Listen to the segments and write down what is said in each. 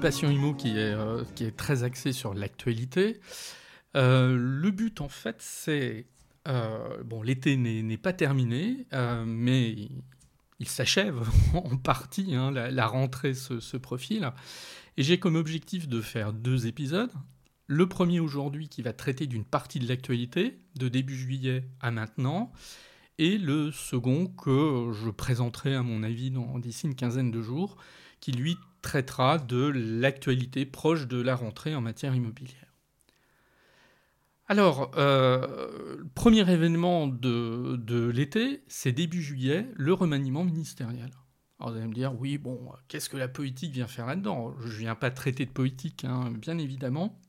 Passion Imo qui est, euh, qui est très axé sur l'actualité. Euh, le but, en fait, c'est. Euh, bon, l'été n'est pas terminé, mais il, s'achève en partie. Hein, la, rentrée se, se profile. Et j'ai comme objectif de faire deux épisodes. Le premier aujourd'hui qui va traiter d'une partie de l'actualité, de début juillet à maintenant, et le second que je présenterai à mon avis d'ici une quinzaine de jours, qui lui traitera de l'actualité proche de la rentrée en matière immobilière. Alors, euh, premier événement de, de l'été, c'est début juillet, le remaniement ministériel. Alors vous allez me dire, oui, bon, qu'est-ce que la politique vient faire là-dedans? Je ne viens pas traiter de politique, hein, bien évidemment,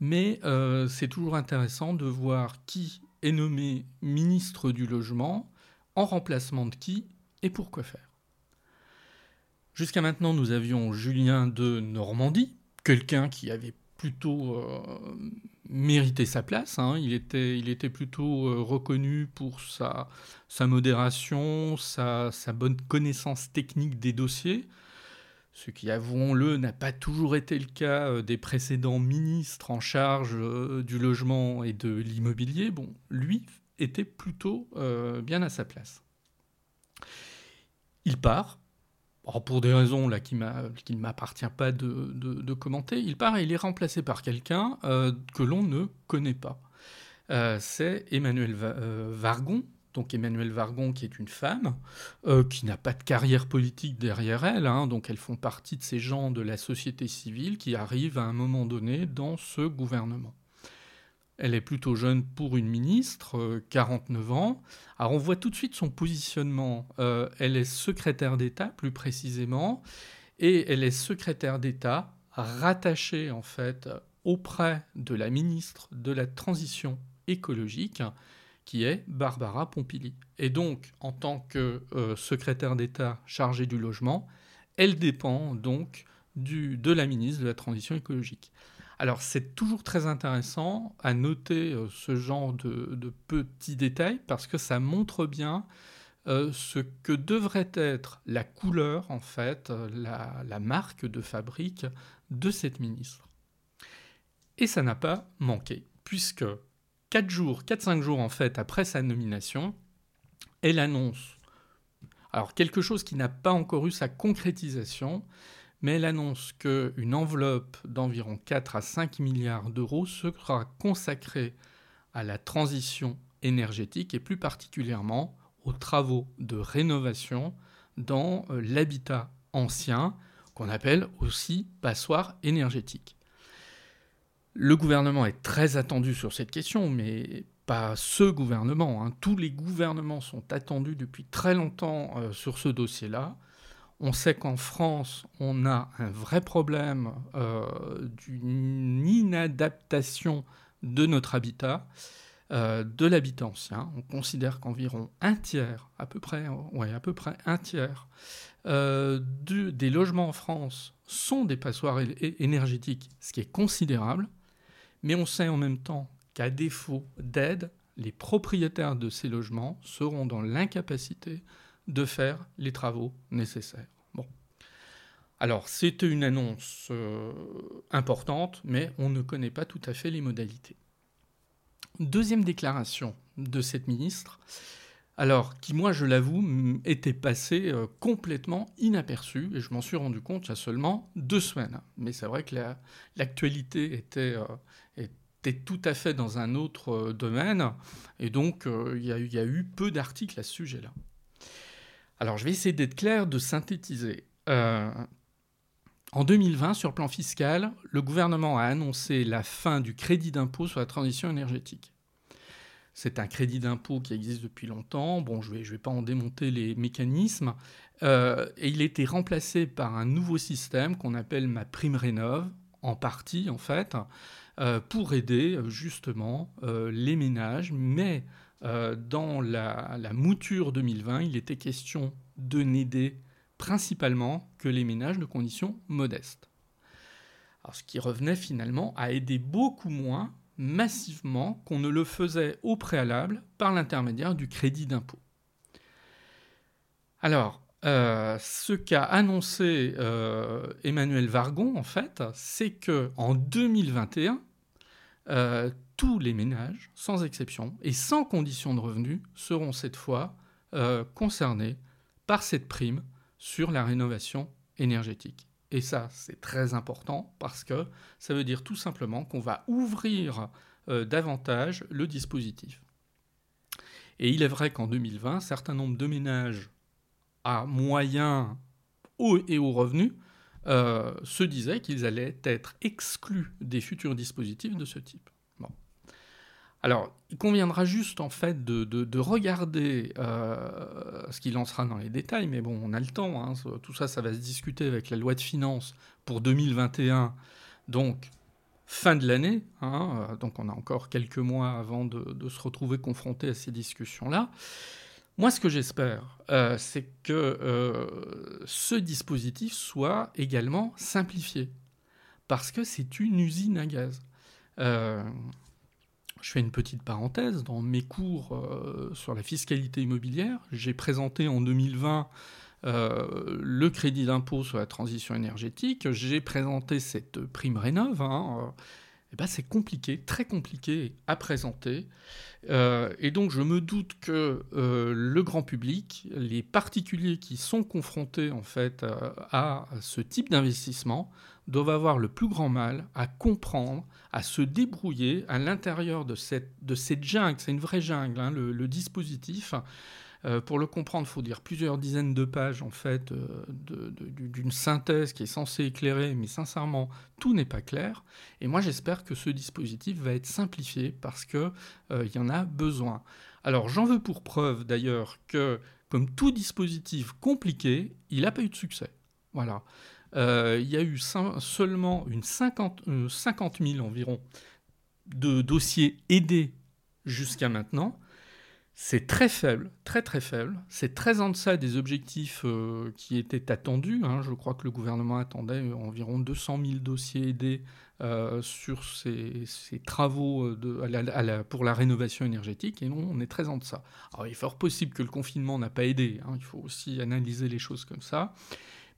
mais euh, c'est toujours intéressant de voir qui est nommé ministre du logement, en remplacement de qui et pour quoi faire. Jusqu'à maintenant, nous avions Julien de Normandie, quelqu'un qui avait plutôt euh, mérité sa place. Hein. Il, était, il était plutôt euh, reconnu pour sa, modération, sa, sa, bonne connaissance technique des dossiers, ce qui, avouons-le, n'a pas toujours été le cas euh, des précédents ministres en charge du logement et de l'immobilier. Bon, lui était plutôt bien à sa place. Il part, pour des raisons qui ne m'appartient pas de, commenter, il part et il est remplacé par quelqu'un euh, que l'on ne connaît pas. Euh, c'est Emmanuel euh, Vargon, donc Emmanuel Vargon qui est une femme, qui n'a pas de carrière politique derrière elle, hein, donc elles font partie de ces gens de la société civile qui arrivent à un moment donné dans ce gouvernement. Elle est plutôt jeune pour une ministre, 49 euh, ans. Alors on voit tout de suite son positionnement. Euh, elle est secrétaire d'État, plus précisément, et elle est secrétaire d'État rattachée en fait auprès de la ministre de la Transition écologique, qui est Barbara Pompili. Et donc, en tant que euh, secrétaire d'État chargée du logement, elle dépend donc de la ministre de la Transition écologique. Alors c'est toujours très intéressant à noter euh, ce genre de, petits détails parce que ça montre bien euh, ce que devrait être la couleur, en fait, euh, la, marque de fabrique de cette ministre. Et ça n'a pas manqué, puisque 4 jours, 4-5 jours en fait après sa nomination, elle annonce alors quelque chose qui n'a pas encore eu sa concrétisation, mais elle annonce qu'une enveloppe d'environ 4 à 5 milliards d'euros sera consacrée à la transition énergétique et plus particulièrement aux travaux de rénovation dans euh, l'habitat ancien, qu'on appelle aussi passoire énergétique. Le gouvernement est très attendu sur cette question, mais pas ce gouvernement. Hein. Tous les gouvernements sont attendus depuis très longtemps euh, sur ce dossier-là. On sait qu'en France, on a un vrai problème euh, d'une inadaptation de notre habitat, euh, de l'habitat ancien. On considère qu'environ un tiers, à peu près, un tiers euh, des logements en France sont des passoires énergétiques, ce qui est considérable. Mais on sait en même temps qu'à défaut d'aide, les propriétaires de ces logements seront dans l'incapacité de faire les travaux nécessaires. Alors, c'est une annonce euh, importante, mais on ne connaît pas tout à fait les modalités. Deuxième déclaration de cette ministre, alors qui, moi, je l'avoue, était passée euh, complètement inaperçue, et je m'en suis rendu compte il y a seulement deux semaines. Mais c'est vrai que l'actualité était, euh, était tout à fait dans un autre domaine, et donc il y, a eu peu d'articles à ce sujet-là. Alors je vais essayer d'être clair, de synthétiser. En 2020, sur plan fiscal, le gouvernement a annoncé la fin du crédit d'impôt sur la transition énergétique. C'est un crédit d'impôt qui existe depuis longtemps. Bon, je ne vais, pas en démonter les mécanismes. Euh, et il a été remplacé par un nouveau système qu'on appelle ma prime rénov, en partie en fait, euh, pour aider justement euh, les ménages. Mais dans la, mouture 2020, il était question de n'aider principalement que les ménages de conditions modestes. Alors, ce qui revenait finalement à aider beaucoup moins massivement qu'on ne le faisait au préalable par l'intermédiaire du crédit d'impôt. Alors, euh, ce qu'a annoncé euh, Emmanuel Vargon, en fait, c'est que en 2021, euh, tous les ménages, sans exception et sans condition de revenu, seront cette fois concernés par cette prime sur la rénovation énergétique. Et ça, c'est très important parce que ça veut dire tout simplement qu'on va ouvrir euh, davantage le dispositif. Et il est vrai qu'en 2020, un certain nombre de ménages à moyens et aux revenus euh, se disaient qu'ils allaient être exclus des futurs dispositifs de ce type. Alors, il conviendra juste en fait de, regarder euh, ce qu'il lancera dans les détails, mais bon, on a le temps. Hein, tout ça, ça va se discuter avec la loi de finances pour 2021, donc fin de l'année. Hein, euh, donc, on a encore quelques mois avant de, se retrouver confronté à ces discussions-là. Moi, ce que j'espère, euh, c'est que ce dispositif soit également simplifié, parce que c'est une usine à gaz. Je fais une petite parenthèse. Dans mes cours euh, sur la fiscalité immobilière, j'ai présenté en 2020 euh, le crédit d'impôt sur la transition énergétique. J'ai présenté cette prime rénov'. Hein, eh ben c'est compliqué, très compliqué à présenter. Euh, et donc je me doute que le grand public, les particuliers qui sont confrontés en fait à ce type d'investissement, doivent avoir le plus grand mal à comprendre, à se débrouiller à l'intérieur de cette, de cette jungle. C'est une vraie jungle, hein, le, dispositif. Euh, pour le comprendre, il faut dire plusieurs dizaines de pages en fait euh, d'une synthèse qui est censée éclairer, mais sincèrement, tout n'est pas clair. Et moi, j'espère que ce dispositif va être simplifié parce qu'il euh, y en a besoin. Alors, j'en veux pour preuve d'ailleurs que, comme tout dispositif compliqué, il n'a pas eu de succès. Voilà. Euh, il y a eu seulement une 50, 50 000 environ de dossiers aidés jusqu'à maintenant. C'est très faible, très très faible. C'est très en deçà des objectifs euh, qui étaient attendus. Hein. Je crois que le gouvernement attendait environ 200 000 dossiers aidés euh, sur ces, travaux de, pour la rénovation énergétique. Et non, on est très en deçà. Alors il est fort possible que le confinement n'a pas aidé. Hein. Il faut aussi analyser les choses comme ça.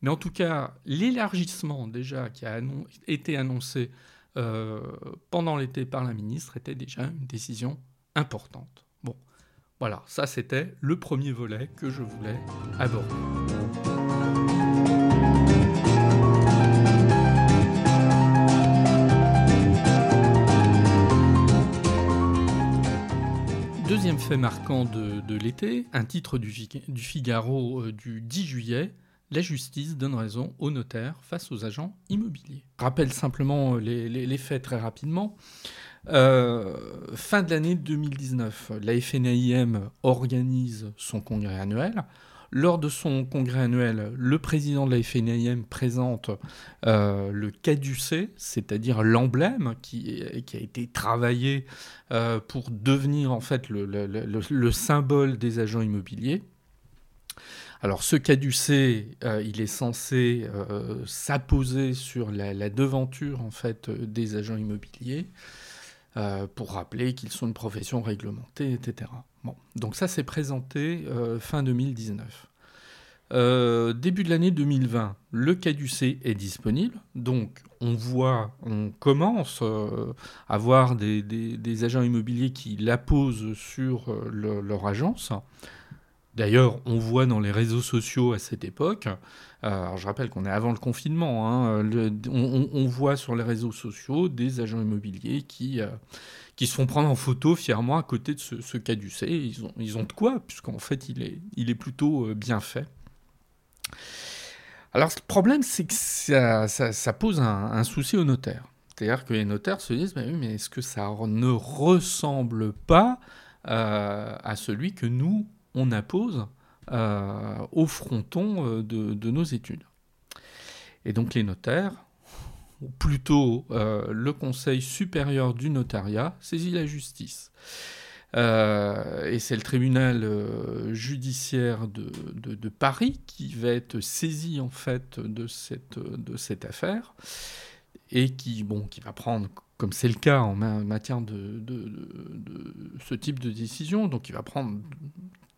Mais en tout cas, l'élargissement déjà qui a été annoncé euh, pendant l'été par la ministre était déjà une décision importante. Voilà, ça c'était le premier volet que je voulais aborder. Deuxième fait marquant de, l'été, un titre du, Figaro euh, du 10 juillet, la justice donne raison aux notaires face aux agents immobiliers. Rappelle simplement les, faits très rapidement. Euh, fin de l'année 2019, la FNAIM organise son congrès annuel. Lors de son congrès annuel, le président de la FNAIM présente euh, le caducé, c'est-à-dire l'emblème qui, a été travaillé euh, pour devenir en fait le symbole des agents immobiliers. Alors ce caducé, il est censé s'apposer sur la, devanture en fait des agents immobiliers euh, pour rappeler qu'ils sont une profession réglementée, etc. Bon, donc ça s'est présenté fin 2019. début de l'année 2020, le caducé est disponible, donc on voit, on commence à voir des, agents immobiliers qui l'apposent sur leur agence. D'ailleurs, on voit dans les réseaux sociaux à cette époque, alors je rappelle qu'on est avant le confinement, hein, on, voit sur les réseaux sociaux des agents immobiliers qui, qui se font prendre en photo fièrement à côté de ce, ce caducé. Ils ont, ils ont de quoi, puisqu'en fait, il est, il est plutôt euh, bien fait. Alors, le problème, c'est que ça, ça, pose un, souci aux notaires. C'est-à-dire que les notaires se disent, mais, mais est-ce que ça ne ressemble pas euh, à celui que nous, on euh, au fronton de, de nos études Et donc, les notaires ou plutôt euh, le Conseil supérieur du notariat, saisit la justice. Euh, et c'est le tribunal euh, judiciaire de, Paris qui va être saisi en fait de cette, de cette affaire et qui, bon, qui va prendre, comme c'est le cas en matière de, de, ce type de décision, donc il va prendre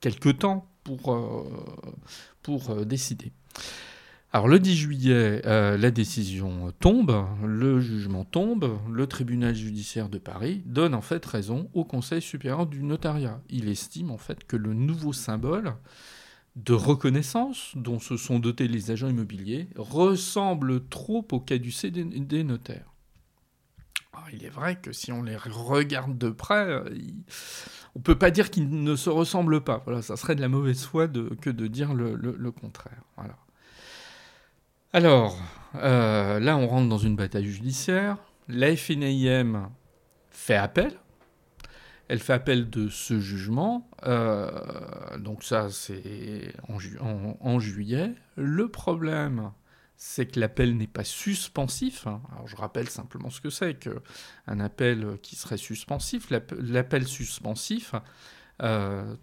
quelques temps pour, pour décider. Alors le 10 juillet, euh, la décision tombe, le jugement tombe, le tribunal judiciaire de Paris donne en fait raison au Conseil supérieur du notariat. Il estime en fait que le nouveau symbole de reconnaissance dont se sont dotés les agents immobiliers ressemble trop au caducé des, notaires. Il est vrai que si on les regarde de près, euh, on ne peut pas dire qu'ils ne se ressemblent pas. Voilà, ça serait de la mauvaise foi que de dire le, contraire. Alors, euh, là, on rentre dans une bataille judiciaire. La FNIM fait appel. Elle fait appel de ce jugement. Euh, donc ça, c'est en, juillet. Le problème, c'est que l'appel n'est pas suspensif. Alors je rappelle simplement ce que c'est qu'un appel qui serait suspensif. L'appel suspensif, euh,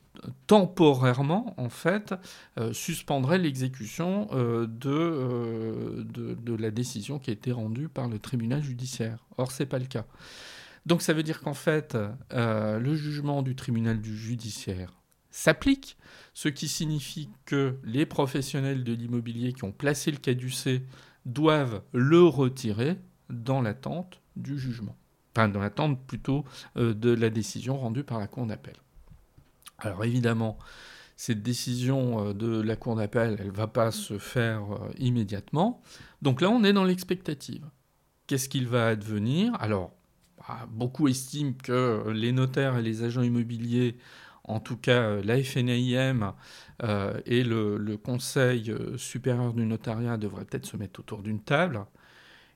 temporairement, en fait, euh, suspendrait l'exécution euh, de, de, la décision qui a été rendue par le tribunal judiciaire. Or, ce n'est pas le cas. Donc, ça veut dire qu'en fait, le jugement du tribunal du judiciaire s'applique, ce qui signifie que les professionnels de l'immobilier qui ont placé le caducé doivent le retirer dans l'attente du jugement. Enfin, dans l'attente plutôt de la décision rendue par la Cour d'appel. Alors évidemment, cette décision euh, de la Cour d'appel, elle ne va pas se faire euh, immédiatement. Donc là, on est dans l'expectative. Qu'est-ce qu'il va advenir? Alors, bah, beaucoup estiment que les notaires et les agents immobiliers, en tout cas euh, la FNAIM et le, Conseil supérieur du notariat, devraient peut-être se mettre autour d'une table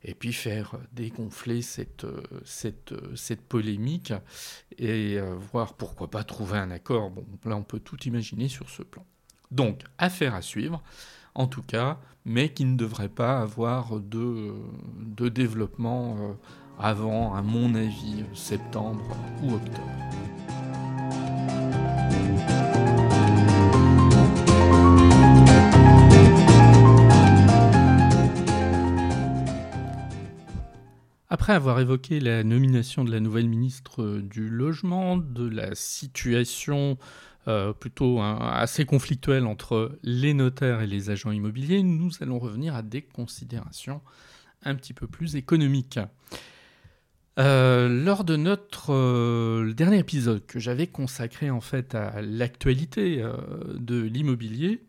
et puis faire dégonfler cette, cette, cette polémique et euh, voir pourquoi pas trouver un accord. Bon, là, on peut tout imaginer sur ce plan. Donc, affaire à suivre, en tout cas, mais qui ne devrait pas avoir de, de développement euh, avant, à mon avis, septembre ou octobre. Après avoir évoqué la nomination de la nouvelle ministre euh, du Logement, de la situation euh, plutôt hein, assez conflictuelle entre les notaires et les agents immobiliers, nous allons revenir à des considérations un petit peu plus économiques. Euh, lors de notre dernier épisode que j'avais consacré en fait à l'actualité de l'immobilier,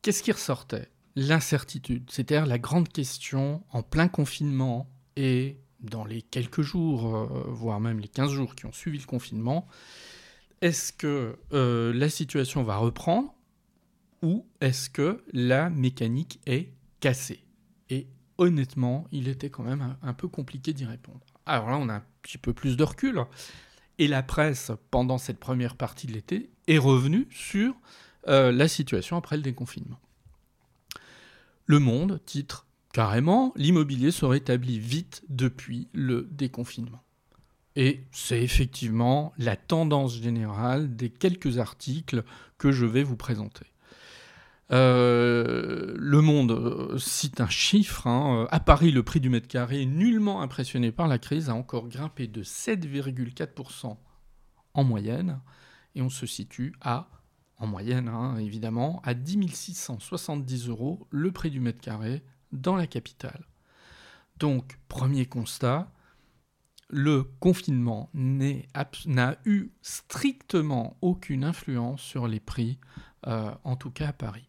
qu'est-ce qui ressortait? L'incertitude, c'est-à-dire la grande question en plein confinement, et dans les quelques jours, euh, voire même les 15 jours qui ont suivi le confinement, est-ce que euh, la situation va reprendre ou est-ce que la mécanique est cassée? Et honnêtement, il était quand même un, peu compliqué d'y répondre. Alors là, on a un petit peu plus de recul. Et la presse, pendant cette première partie de l'été, est revenue sur euh, la situation après le déconfinement. Le Monde titre carrément, l'immobilier se rétablit vite depuis le déconfinement. Et c'est effectivement la tendance générale des quelques articles que je vais vous présenter. Euh, le Monde euh, cite un chiffre. Hein. à Paris, le prix du mètre carré, nullement impressionné par la crise, a encore grimpé de 7,4% en moyenne. Et on se situe à, en moyenne hein, évidemment, à 10 670 euros le prix du mètre carré dans la capitale. Donc, premier constat, le confinement n'a eu strictement aucune influence sur les prix, euh, en tout cas à Paris.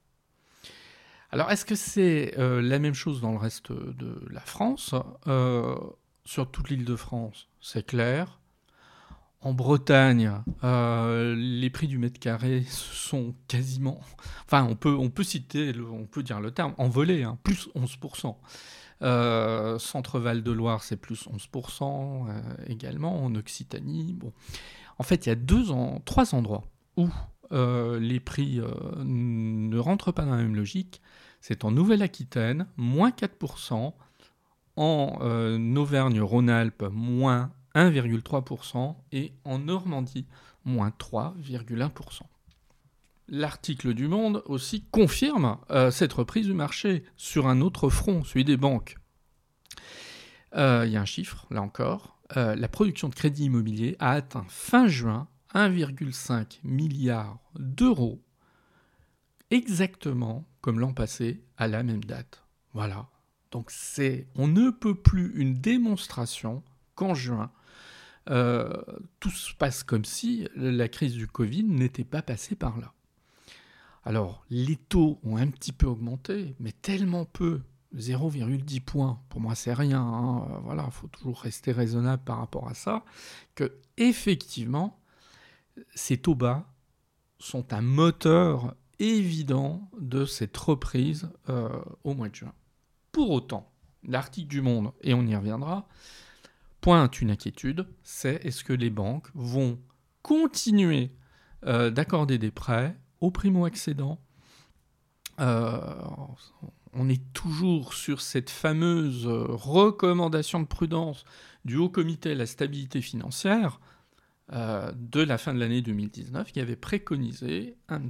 Alors, est-ce que c'est euh, la même chose dans le reste de la France? Euh, Sur toute l'île de France, c'est clair. En Bretagne, les prix du mètre carré sont quasiment. Enfin, on peut, on peut citer, on peut dire le terme, envolé, hein, plus 11%. Euh, Centre-Val de Loire, c'est plus 11% euh, également. En Occitanie, bon. En fait, il y a deux trois endroits où euh, les prix ne rentrent pas dans la même logique. C'est en Nouvelle-Aquitaine, moins 4%. En Auvergne-Rhône-Alpes, moins 1,3%. Et en Normandie, moins 3,1%. L'article du Monde aussi confirme euh, cette reprise du marché sur un autre front, celui des banques. Euh, il y a un chiffre, là encore. Euh, la production de crédit immobilier a atteint fin juin 1,5 milliard d'euros, exactement comme l'an passé à la même date. Voilà. Donc c'est, on ne peut plus une démonstration qu'en juin, tout se passe comme si la crise du Covid n'était pas passée par là. Alors, les taux ont un petit peu augmenté, mais tellement peu, 0,10 points, pour moi c'est rien, hein. voilà, il faut toujours rester raisonnable par rapport à ça, que effectivement, ces taux bas sont un moteur évident de cette reprise euh, au mois de juin. Pour autant, l'article du Monde, et on y reviendra, pointe une inquiétude, c'est est-ce que les banques vont continuer euh, d'accorder des prêts au primo-accédant? Euh, on est toujours sur cette fameuse recommandation de prudence du Haut Comité à la stabilité financière euh, de la fin de l'année 2019 qui avait préconisé un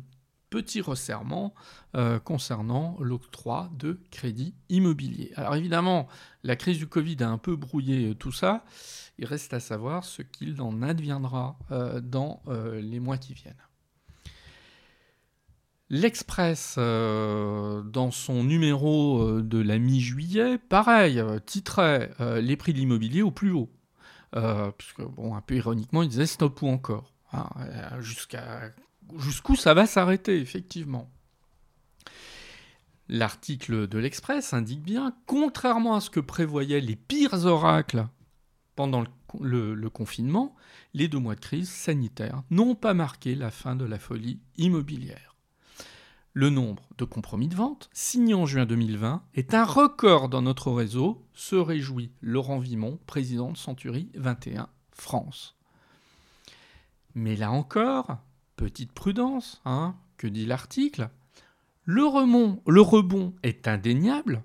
petit resserrement euh, concernant l'octroi de crédits immobiliers. Alors évidemment, la crise du Covid a un peu brouillé tout ça. Il reste à savoir ce qu'il en adviendra dans les mois qui viennent. L'Express, euh, dans son numéro euh, de la mi-juillet, pareil, euh, titrait les prix de l'immobilier au plus haut. puisque, bon, un peu ironiquement, il disait stop ou encore. Hein, jusqu'où ça va s'arrêter, effectivement. L'article de l'Express indique bien, contrairement à ce que prévoyaient les pires oracles pendant le confinement, les deux mois de crise sanitaire n'ont pas marqué la fin de la folie immobilière. Le nombre de compromis de vente signés en juin 2020 est un record dans notre réseau, se réjouit Laurent Vimon, président de Century 21 France. Mais là encore, petite prudence, hein, que dit l'article le, le rebond est indéniable,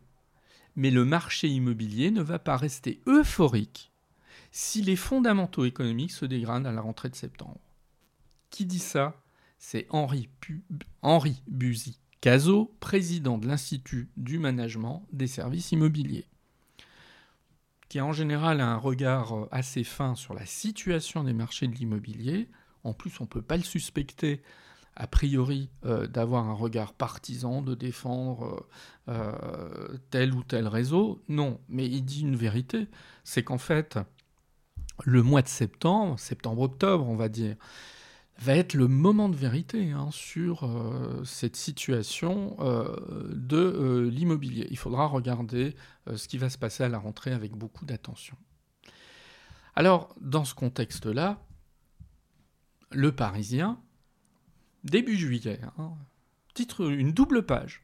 mais le marché immobilier ne va pas rester euphorique si les fondamentaux économiques se dégradent à la rentrée de septembre. Qui dit ça? C'est Henri, Henri Buzy président de l'Institut du management des services immobiliers, qui a en général un regard euh, assez fin sur la situation des marchés de l'immobilier. En plus, on ne peut pas le suspecter a priori euh, d'avoir un regard partisan, de défendre euh, tel ou tel réseau. Non, mais il dit une vérité, c'est qu'en fait, le mois de septembre, septembre-octobre, on va dire, va être le moment de vérité hein, sur euh, cette situation euh, de euh, l'immobilier. Il faudra regarder ce qui va se passer à la rentrée avec beaucoup d'attention. Alors, dans ce contexte-là, le Parisien, début juillet, hein, titre une double page,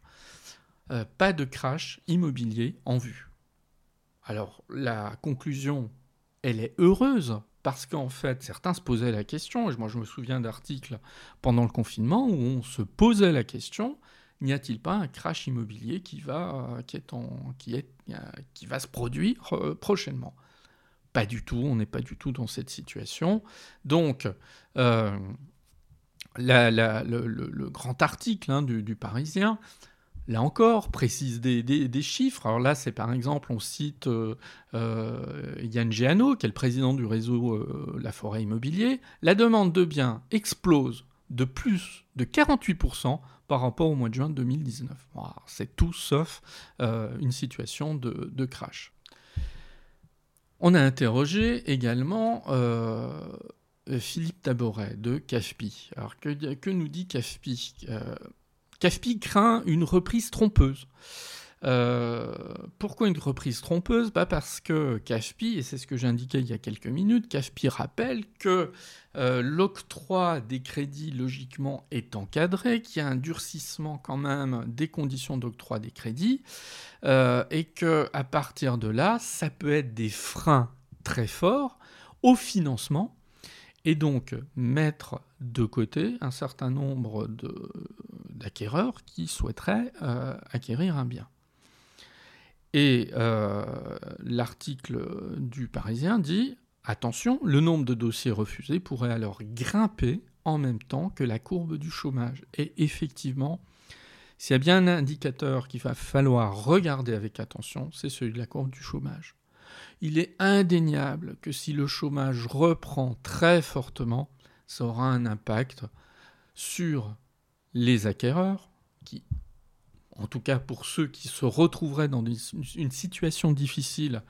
pas de crash immobilier en vue. Alors, la conclusion, elle est heureuse parce qu'en fait, certains se posaient la question, et moi je me souviens d'articles pendant le confinement où on se posait la question, n'y a-t-il pas un crash immobilier qui va, qui est qui est, qui va se produire euh, prochainement? Pas du tout, on n'est pas du tout dans cette situation. Donc, euh, le, grand article hein, du, Parisien là encore, précise des, chiffres. Alors là, c'est par exemple, on cite euh, euh, Yann Géano, qui est le président du réseau La Forêt Immobilier. La demande de biens explose de plus de 48% par rapport au mois de juin 2019. c'est tout sauf une situation de, crash. On a interrogé également euh, Philippe Taboret de CAFPI. Alors que, nous dit CAFPI CAFPI craint une reprise trompeuse. Euh, pourquoi une reprise trompeuse? Bah Parce que CAFPI, et c'est ce que j'ai indiqué il y a quelques minutes, CAFPI rappelle que euh, l'octroi des crédits logiquement est encadré, qu'il y a un durcissement quand même des conditions d'octroi des crédits, euh, et que à partir de là, ça peut être des freins très forts au financement, et donc mettre de côté un certain nombre d'acquéreurs qui souhaiteraient acquérir un bien. Et euh, l'article du Parisien dit attention, le nombre de dossiers refusés pourrait alors grimper en même temps que la courbe du chômage. Et effectivement, s'il y a bien un indicateur qu'il va falloir regarder avec attention, c'est celui de la courbe du chômage. Il est indéniable que si le chômage reprend très fortement, ça aura un impact sur les acquéreurs qui en tout cas pour ceux qui se retrouveraient dans une situation difficile,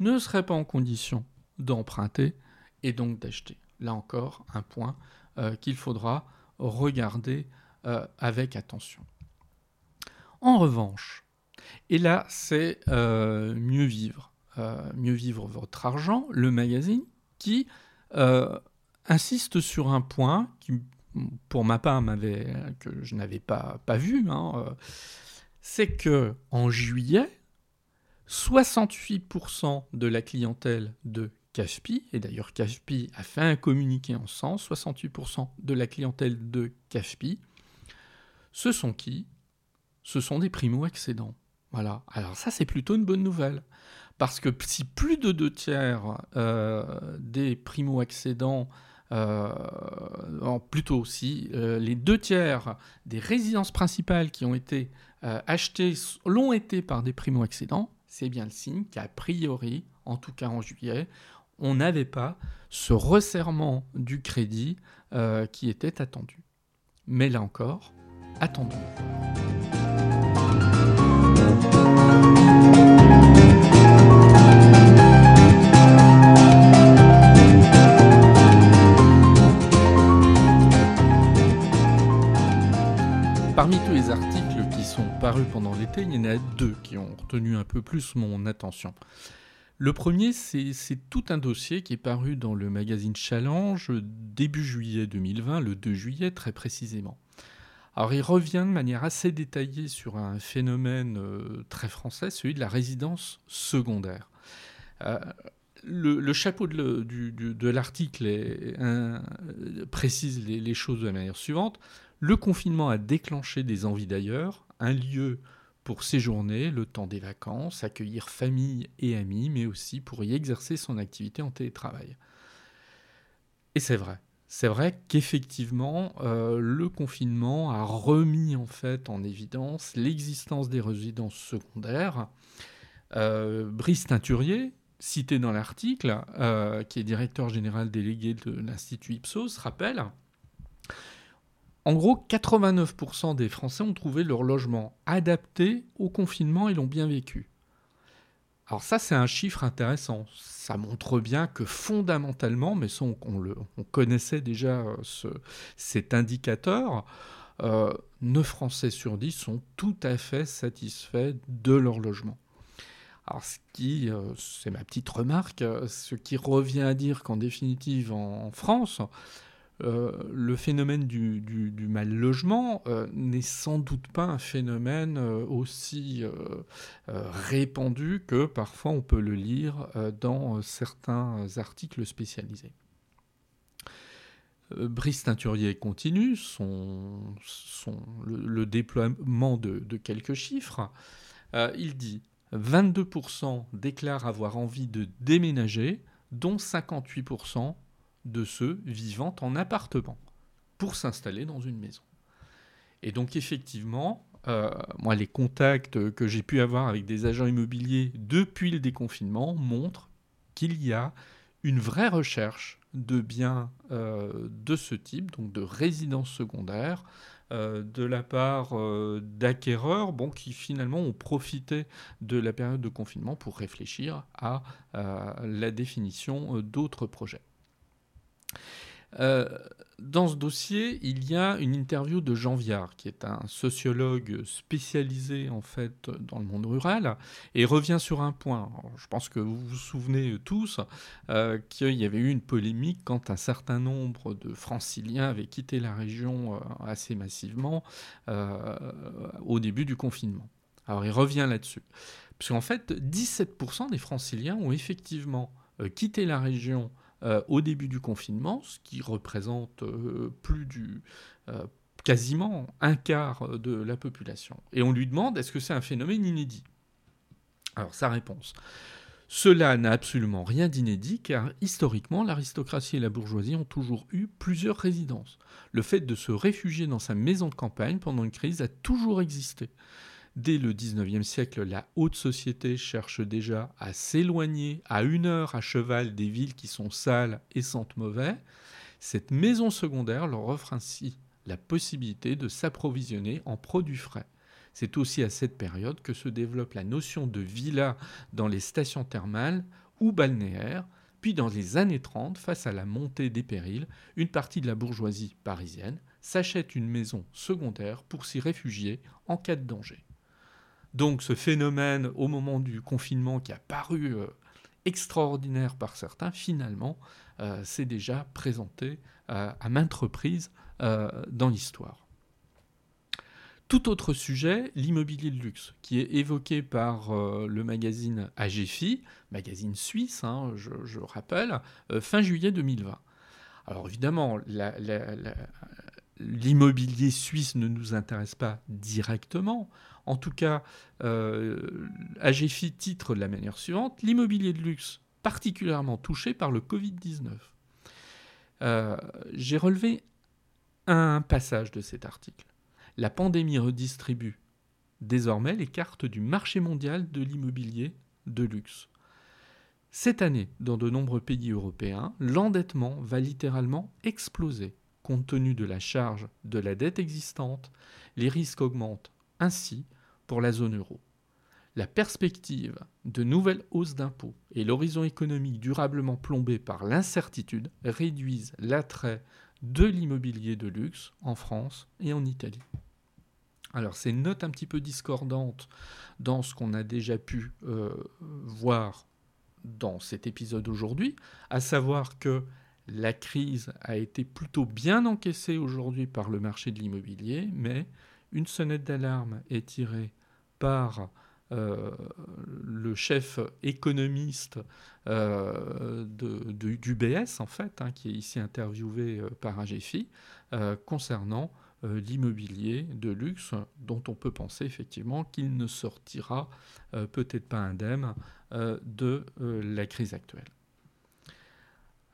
ne seraient pas en condition d'emprunter et donc d'acheter. Là encore, un point euh, qu'il faudra regarder euh, avec attention. En revanche, et là c'est euh, mieux vivre, mieux vivre votre argent, le magazine qui insiste sur un point qui, pour ma part, que je n'avais pas, vu. Hein, c'est que en juillet, 68% de la clientèle de CAFPI, et d'ailleurs CAFPI a fait un communiqué en sens, 68% de la clientèle de CAFPI, ce sont qui? Ce sont des primo-accédants. Voilà. Alors ça, c'est plutôt une bonne nouvelle. Parce que si plus de deux tiers euh, des primo-accédants euh, plutôt aussi euh, les deux tiers des résidences principales qui ont été euh, achetées l'ont été par des primo-accédants, c'est bien le signe qu'a priori, en tout cas en juillet, on n'avait pas ce resserrement du crédit qui était attendu. Mais là encore, attendons. Parmi tous les articles qui sont parus pendant l'été, il y en a deux qui ont retenu un peu plus mon attention. Le premier, c'est tout un dossier qui est paru dans le magazine Challenge début juillet 2020, le 2 juillet très précisément. Alors il revient de manière assez détaillée sur un phénomène euh, très français, celui de la résidence secondaire. Euh, le, chapeau de, l'article précise les, les, choses de la manière suivante. Le confinement a déclenché des envies d'ailleurs, un lieu pour séjourner, le temps des vacances, accueillir famille et amis, mais aussi pour y exercer son activité en télétravail. Et c'est vrai. C'est vrai qu'effectivement, euh, le confinement a remis en fait en évidence l'existence des résidences secondaires. Euh, Brice Teinturier, cité dans l'article, euh, qui est directeur général délégué de l'Institut Ipsos, rappelle en gros, 89% des Français ont trouvé leur logement adapté au confinement et l'ont bien vécu. Alors ça, c'est un chiffre intéressant. Ça montre bien que fondamentalement, mais on, on, connaissait déjà euh, cet indicateur, 9 euh, Français sur 10 sont tout à fait satisfaits de leur logement. Alors ce qui, euh, c'est ma petite remarque, ce qui revient à dire qu'en définitive en France, euh, le phénomène du, mal logement euh, n'est sans doute pas un phénomène euh, aussi répandu que parfois on peut le lire dans certains articles spécialisés. Brice Teinturier continue son, le, déploiement de, de quelques chiffres. il dit 22% déclarent avoir envie de déménager, dont 58% de ceux vivant en appartement pour s'installer dans une maison. Et donc effectivement, euh, moi les contacts que j'ai pu avoir avec des agents immobiliers depuis le déconfinement montrent qu'il y a une vraie recherche de biens euh, de ce type, donc de résidences secondaires, de la part d'acquéreurs bon, qui finalement ont profité de la période de confinement pour réfléchir à la définition d'autres projets. Euh, dans ce dossier, il y a une interview de Jean Viard, qui est un sociologue spécialisé en fait dans le monde rural, et revient sur un point. je pense que vous vous souvenez tous euh, qu'il y avait eu une polémique quand un certain nombre de franciliens avaient quitté la région euh, assez massivement au début du confinement. Alors il revient là-dessus. Parce qu'en fait, 17% des franciliens ont effectivement quitté la région euh, au début du confinement, ce qui représente euh, plus du euh, quasiment un quart de la population. Et on lui demande est-ce que c'est un phénomène inédit? Alors sa réponse. Cela n'a absolument rien d'inédit car historiquement l'aristocratie et la bourgeoisie ont toujours eu plusieurs résidences. Le fait de se réfugier dans sa maison de campagne pendant une crise a toujours existé. Dès le XIXe siècle, la haute société cherche déjà à s'éloigner à une heure à cheval des villes qui sont sales et sentent mauvais. Cette maison secondaire leur offre ainsi la possibilité de s'approvisionner en produits frais. C'est aussi à cette période que se développe la notion de villa dans les stations thermales ou balnéaires, puis dans les années 30, face à la montée des périls, une partie de la bourgeoisie parisienne s'achète une maison secondaire pour s'y réfugier en cas de danger. Donc ce phénomène au moment du confinement qui a paru euh, extraordinaire par certains, finalement, euh, s'est déjà présenté euh, à maintes reprises dans l'histoire. Tout autre sujet, l'immobilier de luxe, qui est évoqué par le magazine AGFI, magazine suisse, hein, je, rappelle, fin juillet 2020. Alors évidemment, l'immobilier suisse ne nous intéresse pas directement. En tout cas, euh, AGFI titre de la manière suivante L'immobilier de luxe particulièrement touché par le Covid-19. Euh, j'ai relevé un passage de cet article. La pandémie redistribue désormais les cartes du marché mondial de l'immobilier de luxe. Cette année, dans de nombreux pays européens, l'endettement va littéralement exploser. Compte tenu de la charge de la dette existante, les risques augmentent. Ainsi, pour la zone euro. La perspective de nouvelles hausses d'impôts et l'horizon économique durablement plombé par l'incertitude réduisent l'attrait de l'immobilier de luxe en France et en Italie. Alors ces notes un petit peu discordantes dans ce qu'on a déjà pu euh, voir dans cet épisode aujourd'hui, à savoir que la crise a été plutôt bien encaissée aujourd'hui par le marché de l'immobilier, mais une sonnette d'alarme est tirée par euh, le chef économiste euh, du BS, en fait, hein, qui est ici interviewé euh, par AGFI, concernant l'immobilier de luxe, dont on peut penser effectivement qu'il ne sortira peut-être pas indemne de la crise actuelle.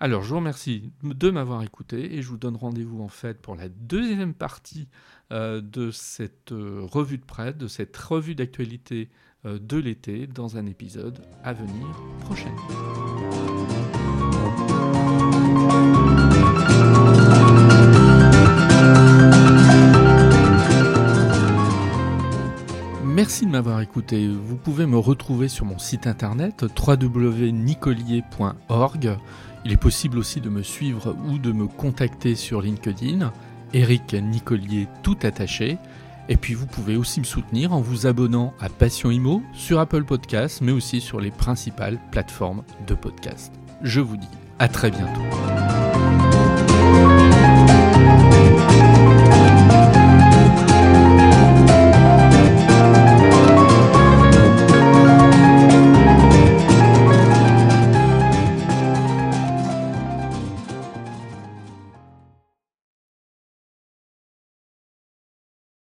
Alors, je vous remercie de m'avoir écouté et je vous donne rendez-vous en fait pour la deuxième partie euh, de cette euh, revue de presse, de cette revue d'actualité euh, de l'été dans un épisode à venir prochainement. Merci de m'avoir écouté. Vous pouvez me retrouver sur mon site internet www.nicolier.org il est possible aussi de me suivre ou de me contacter sur LinkedIn, Eric Nicolier tout attaché. Et puis vous pouvez aussi me soutenir en vous abonnant à Passion Imo sur Apple Podcasts, mais aussi sur les principales plateformes de podcast. Je vous dis à très bientôt.